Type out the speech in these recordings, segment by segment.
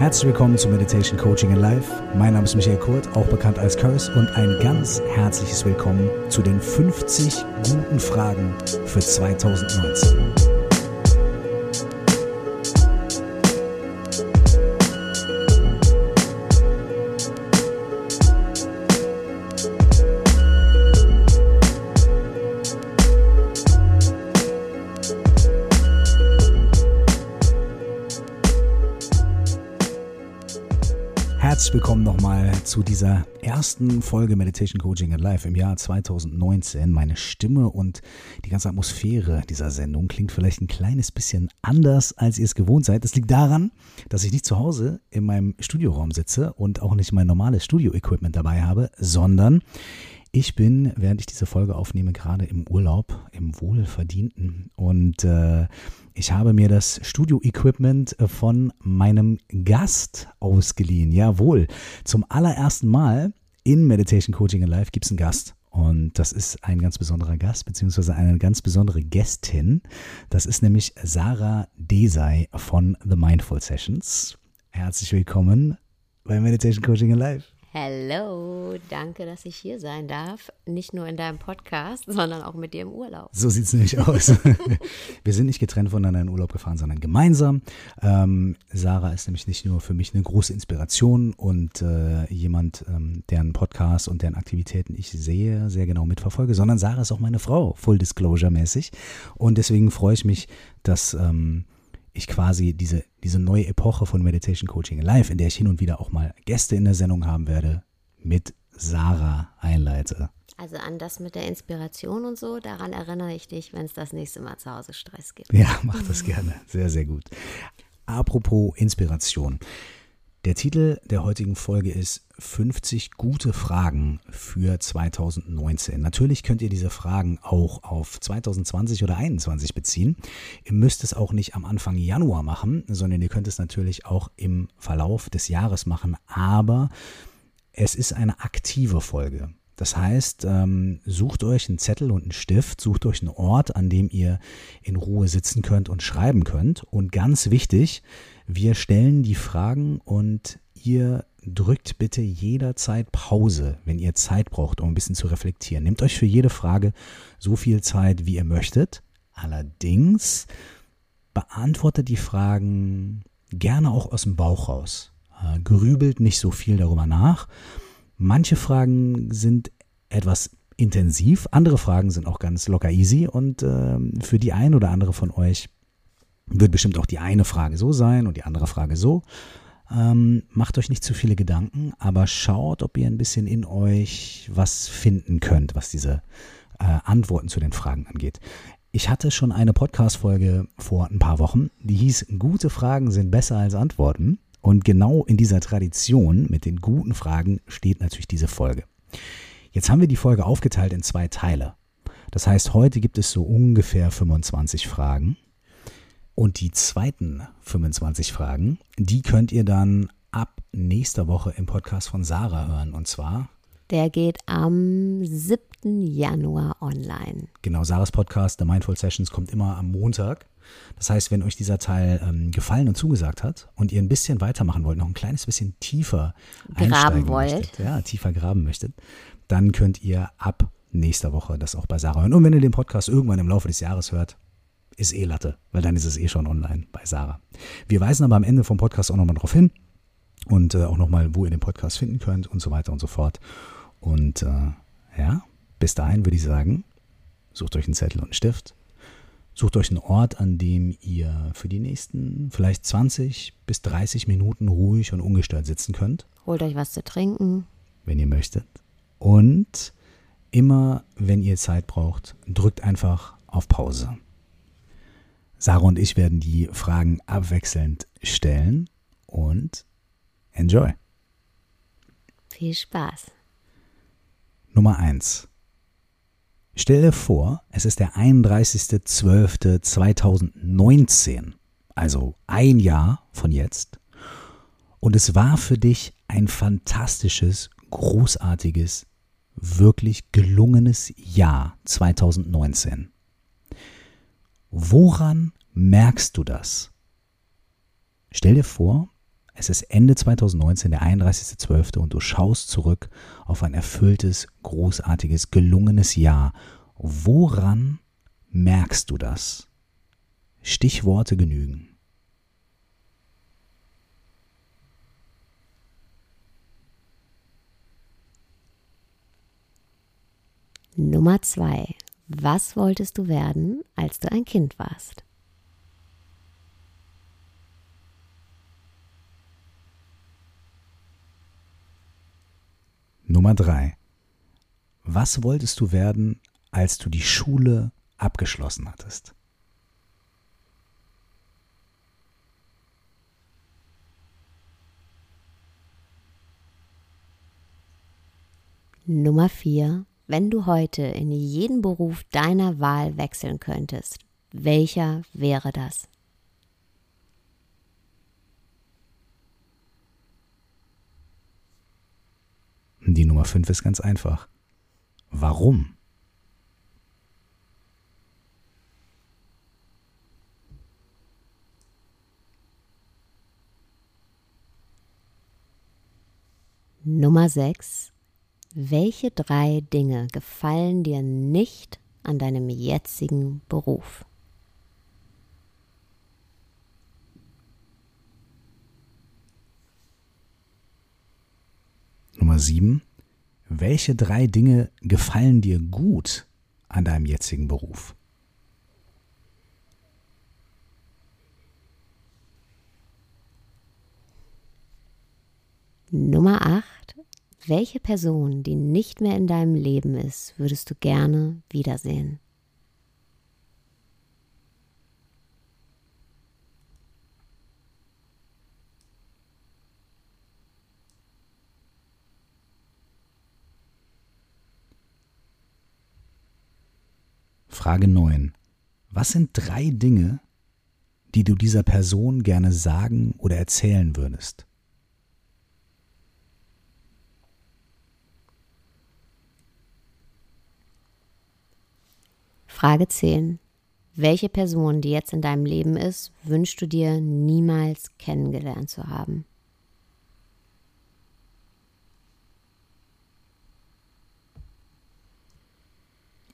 Herzlich willkommen zu Meditation Coaching in Life. Mein Name ist Michael Kurt, auch bekannt als Curse, und ein ganz herzliches Willkommen zu den 50 guten Fragen für 2019. Herzlich willkommen nochmal zu dieser ersten Folge Meditation Coaching in Life im Jahr 2019. Meine Stimme und die ganze Atmosphäre dieser Sendung klingt vielleicht ein kleines bisschen anders, als ihr es gewohnt seid. Das liegt daran, dass ich nicht zu Hause in meinem Studioraum sitze und auch nicht mein normales Studio-Equipment dabei habe, sondern ich bin, während ich diese Folge aufnehme, gerade im Urlaub, im Wohlverdienten. Und äh, ich habe mir das Studio-Equipment von meinem Gast ausgeliehen. Jawohl, zum allerersten Mal in Meditation Coaching in Life gibt es einen Gast. Und das ist ein ganz besonderer Gast, beziehungsweise eine ganz besondere Gästin. Das ist nämlich Sarah Desai von The Mindful Sessions. Herzlich willkommen bei Meditation Coaching in Life. Hello, danke, dass ich hier sein darf. Nicht nur in deinem Podcast, sondern auch mit dir im Urlaub. So sieht es nämlich aus. Wir sind nicht getrennt voneinander in Urlaub gefahren, sondern gemeinsam. Ähm, Sarah ist nämlich nicht nur für mich eine große Inspiration und äh, jemand, ähm, deren Podcast und deren Aktivitäten ich sehe, sehr genau mitverfolge, sondern Sarah ist auch meine Frau, Full Disclosure mäßig. Und deswegen freue ich mich, dass. Ähm, ich quasi diese, diese neue Epoche von Meditation Coaching Live, in der ich hin und wieder auch mal Gäste in der Sendung haben werde, mit Sarah einleite. Also an das mit der Inspiration und so, daran erinnere ich dich, wenn es das nächste Mal zu Hause Stress gibt. Ja, mach das gerne. Sehr, sehr gut. Apropos Inspiration. Der Titel der heutigen Folge ist 50 gute Fragen für 2019. Natürlich könnt ihr diese Fragen auch auf 2020 oder 2021 beziehen. Ihr müsst es auch nicht am Anfang Januar machen, sondern ihr könnt es natürlich auch im Verlauf des Jahres machen. Aber es ist eine aktive Folge. Das heißt, ähm, sucht euch einen Zettel und einen Stift, sucht euch einen Ort, an dem ihr in Ruhe sitzen könnt und schreiben könnt. Und ganz wichtig, wir stellen die Fragen und ihr drückt bitte jederzeit Pause, wenn ihr Zeit braucht, um ein bisschen zu reflektieren. Nehmt euch für jede Frage so viel Zeit, wie ihr möchtet. Allerdings beantwortet die Fragen gerne auch aus dem Bauch raus. Äh, grübelt nicht so viel darüber nach. Manche Fragen sind etwas intensiv, andere Fragen sind auch ganz locker easy und äh, für die ein oder andere von euch wird bestimmt auch die eine Frage so sein und die andere Frage so. Ähm, macht euch nicht zu viele Gedanken, aber schaut, ob ihr ein bisschen in euch was finden könnt, was diese äh, Antworten zu den Fragen angeht. Ich hatte schon eine Podcast-Folge vor ein paar Wochen, die hieß Gute Fragen sind besser als Antworten. Und genau in dieser Tradition mit den guten Fragen steht natürlich diese Folge. Jetzt haben wir die Folge aufgeteilt in zwei Teile. Das heißt, heute gibt es so ungefähr 25 Fragen. Und die zweiten 25 Fragen, die könnt ihr dann ab nächster Woche im Podcast von Sarah hören. Und zwar. Der geht am 7. Januar online. Genau, Sarahs Podcast, The Mindful Sessions, kommt immer am Montag. Das heißt, wenn euch dieser Teil ähm, gefallen und zugesagt hat und ihr ein bisschen weitermachen wollt, noch ein kleines bisschen tiefer graben wollt, möchtet, ja, tiefer graben möchtet, dann könnt ihr ab nächster Woche das auch bei Sarah hören. Und wenn ihr den Podcast irgendwann im Laufe des Jahres hört, ist eh Latte, weil dann ist es eh schon online bei Sarah. Wir weisen aber am Ende vom Podcast auch nochmal drauf hin und äh, auch nochmal, wo ihr den Podcast finden könnt und so weiter und so fort. Und äh, ja, bis dahin würde ich sagen, sucht euch einen Zettel und einen Stift. Sucht euch einen Ort, an dem ihr für die nächsten vielleicht 20 bis 30 Minuten ruhig und ungestört sitzen könnt. Holt euch was zu trinken. Wenn ihr möchtet. Und immer, wenn ihr Zeit braucht, drückt einfach auf Pause. Sarah und ich werden die Fragen abwechselnd stellen und enjoy. Viel Spaß. Nummer 1. Stell dir vor, es ist der 31.12.2019, also ein Jahr von jetzt, und es war für dich ein fantastisches, großartiges, wirklich gelungenes Jahr 2019. Woran merkst du das? Stell dir vor, Es ist Ende 2019, der 31.12. und du schaust zurück auf ein erfülltes, großartiges, gelungenes Jahr. Woran merkst du das? Stichworte genügen. Nummer zwei. Was wolltest du werden, als du ein Kind warst? Nummer drei. Was wolltest du werden, als du die Schule abgeschlossen hattest? Nummer vier. Wenn du heute in jeden Beruf deiner Wahl wechseln könntest, welcher wäre das? Die Nummer 5 ist ganz einfach. Warum? Nummer 6. Welche drei Dinge gefallen dir nicht an deinem jetzigen Beruf? Nummer 7. Welche drei Dinge gefallen dir gut an deinem jetzigen Beruf? Nummer 8. Welche Person, die nicht mehr in deinem Leben ist, würdest du gerne wiedersehen? Frage 9. Was sind drei Dinge, die du dieser Person gerne sagen oder erzählen würdest? Frage 10. Welche Person, die jetzt in deinem Leben ist, wünschst du dir niemals kennengelernt zu haben?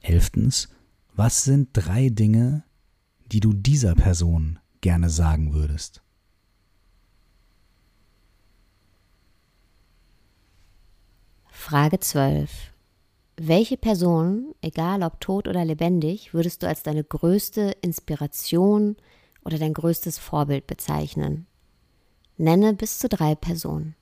Elftens, was sind drei Dinge, die du dieser Person gerne sagen würdest? Frage 12. Welche Person, egal ob tot oder lebendig, würdest du als deine größte Inspiration oder dein größtes Vorbild bezeichnen? Nenne bis zu drei Personen.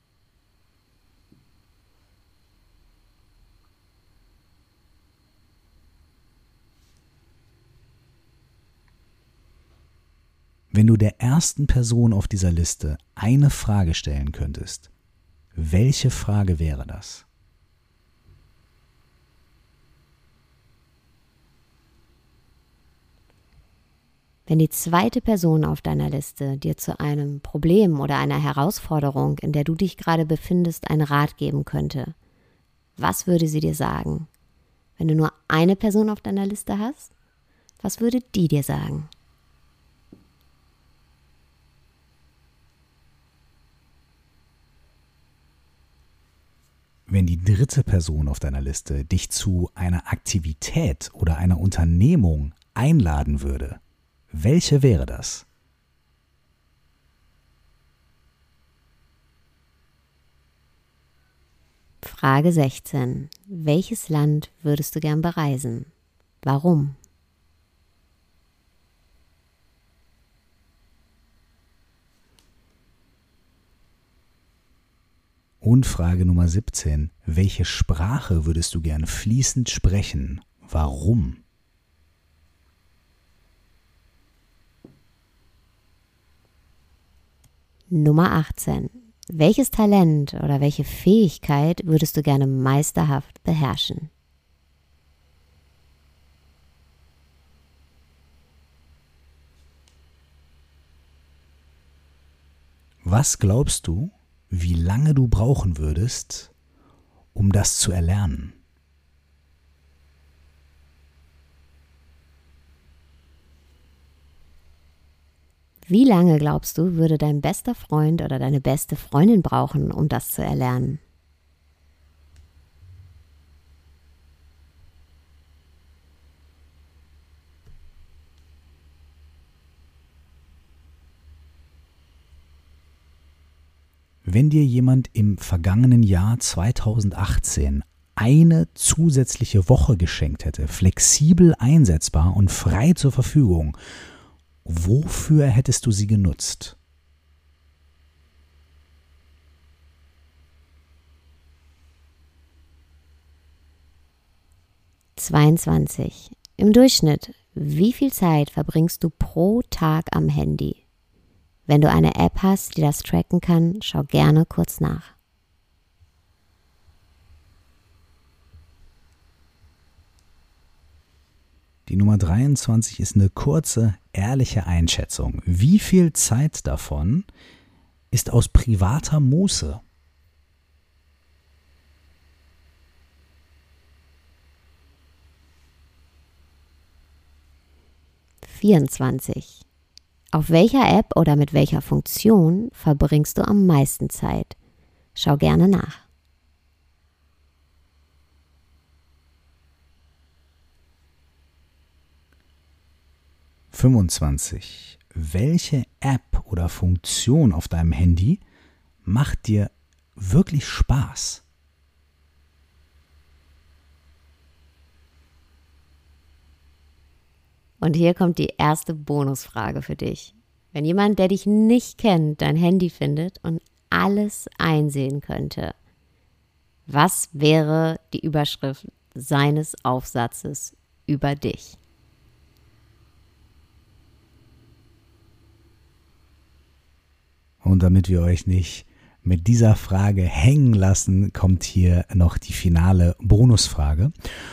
Wenn du der ersten Person auf dieser Liste eine Frage stellen könntest, welche Frage wäre das? Wenn die zweite Person auf deiner Liste dir zu einem Problem oder einer Herausforderung, in der du dich gerade befindest, einen Rat geben könnte, was würde sie dir sagen? Wenn du nur eine Person auf deiner Liste hast, was würde die dir sagen? Wenn die dritte Person auf deiner Liste dich zu einer Aktivität oder einer Unternehmung einladen würde, welche wäre das? Frage 16. Welches Land würdest du gern bereisen? Warum? Und Frage Nummer 17. Welche Sprache würdest du gern fließend sprechen? Warum? Nummer 18. Welches Talent oder welche Fähigkeit würdest du gerne meisterhaft beherrschen? Was glaubst du, wie lange du brauchen würdest, um das zu erlernen? Wie lange glaubst du, würde dein bester Freund oder deine beste Freundin brauchen, um das zu erlernen? Wenn dir jemand im vergangenen Jahr 2018 eine zusätzliche Woche geschenkt hätte, flexibel einsetzbar und frei zur Verfügung, wofür hättest du sie genutzt? Zweiundzwanzig. Im Durchschnitt, wie viel Zeit verbringst du pro Tag am Handy? Wenn du eine App hast, die das tracken kann, schau gerne kurz nach. Die Nummer 23 ist eine kurze, ehrliche Einschätzung. Wie viel Zeit davon ist aus privater Muße? Vierundzwanzig. Auf welcher App oder mit welcher Funktion verbringst du am meisten Zeit? Schau gerne nach. Fünfundzwanzig. Welche App oder Funktion auf deinem Handy macht dir wirklich Spaß? Und hier kommt die erste Bonusfrage für dich. Wenn jemand, der dich nicht kennt, dein Handy findet und alles einsehen könnte, was wäre die Überschrift seines Aufsatzes über dich? Und damit wir euch nicht mit dieser Frage hängen lassen, kommt hier noch die finale Bonusfrage.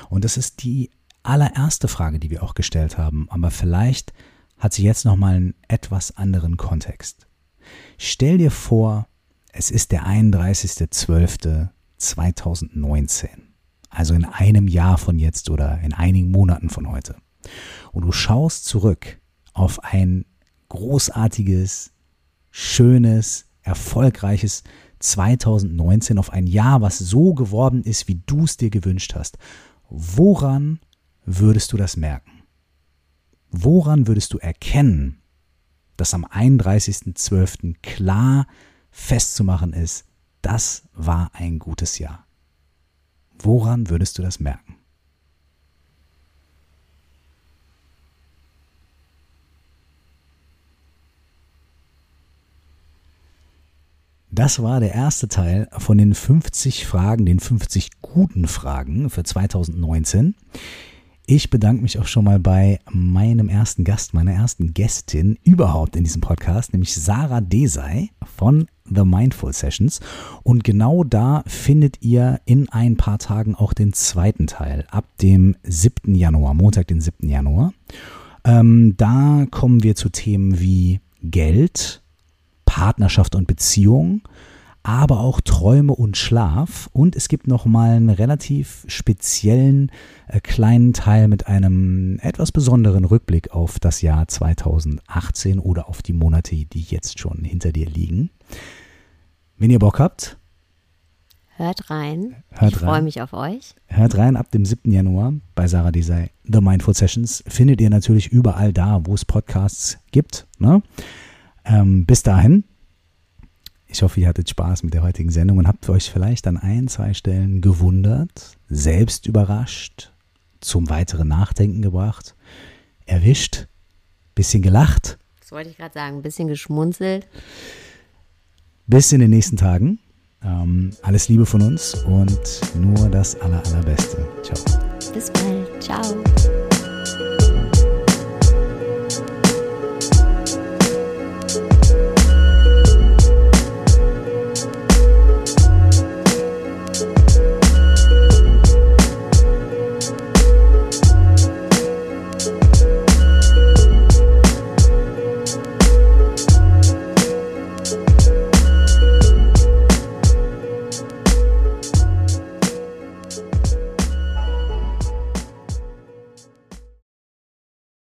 Und das ist die allererste Frage, die wir auch gestellt haben, aber vielleicht hat sie jetzt nochmal einen etwas anderen Kontext. Stell dir vor, es ist der 31.12.2019, also in einem Jahr von jetzt oder in einigen Monaten von heute. Und du schaust zurück auf ein großartiges, schönes, erfolgreiches 2019, auf ein Jahr, was so geworden ist, wie du es dir gewünscht hast. Woran würdest du das merken? Woran würdest du erkennen, dass am 31.12. klar festzumachen ist, das war ein gutes Jahr? Woran würdest du das merken? Das war der erste Teil von den 50 Fragen, den 50 guten Fragen für 2019. Ich bedanke mich auch schon mal bei meinem ersten Gast, meiner ersten Gästin überhaupt in diesem Podcast, nämlich Sarah Desai von The Mindful Sessions. Und genau da findet ihr in ein paar Tagen auch den zweiten Teil, ab dem 7. Januar, Montag, den 7. Januar. Ähm, da kommen wir zu Themen wie Geld, Partnerschaft und Beziehung, aber auch Träume und Schlaf. Und es gibt nochmal einen relativ speziellen äh, kleinen Teil mit einem etwas besonderen Rückblick auf das Jahr 2018 oder auf die Monate, die jetzt schon hinter dir liegen. Wenn ihr Bock habt, Hört rein. Hört ich freue mich auf euch. Hört rein ab dem 7. Januar bei Sarah Desai. The Mindful Sessions findet ihr natürlich überall da, wo es Podcasts gibt. Ne? Ähm, bis dahin ich hoffe, ihr hattet Spaß mit der heutigen Sendung und habt euch vielleicht an ein, zwei Stellen gewundert, selbst überrascht, zum weiteren Nachdenken gebracht, erwischt, bisschen gelacht. Das wollte ich gerade sagen, ein bisschen geschmunzelt. Bis in den nächsten Tagen. Ähm, alles Liebe von uns und nur das aller, allerbeste. Ciao. Bis bald. Ciao.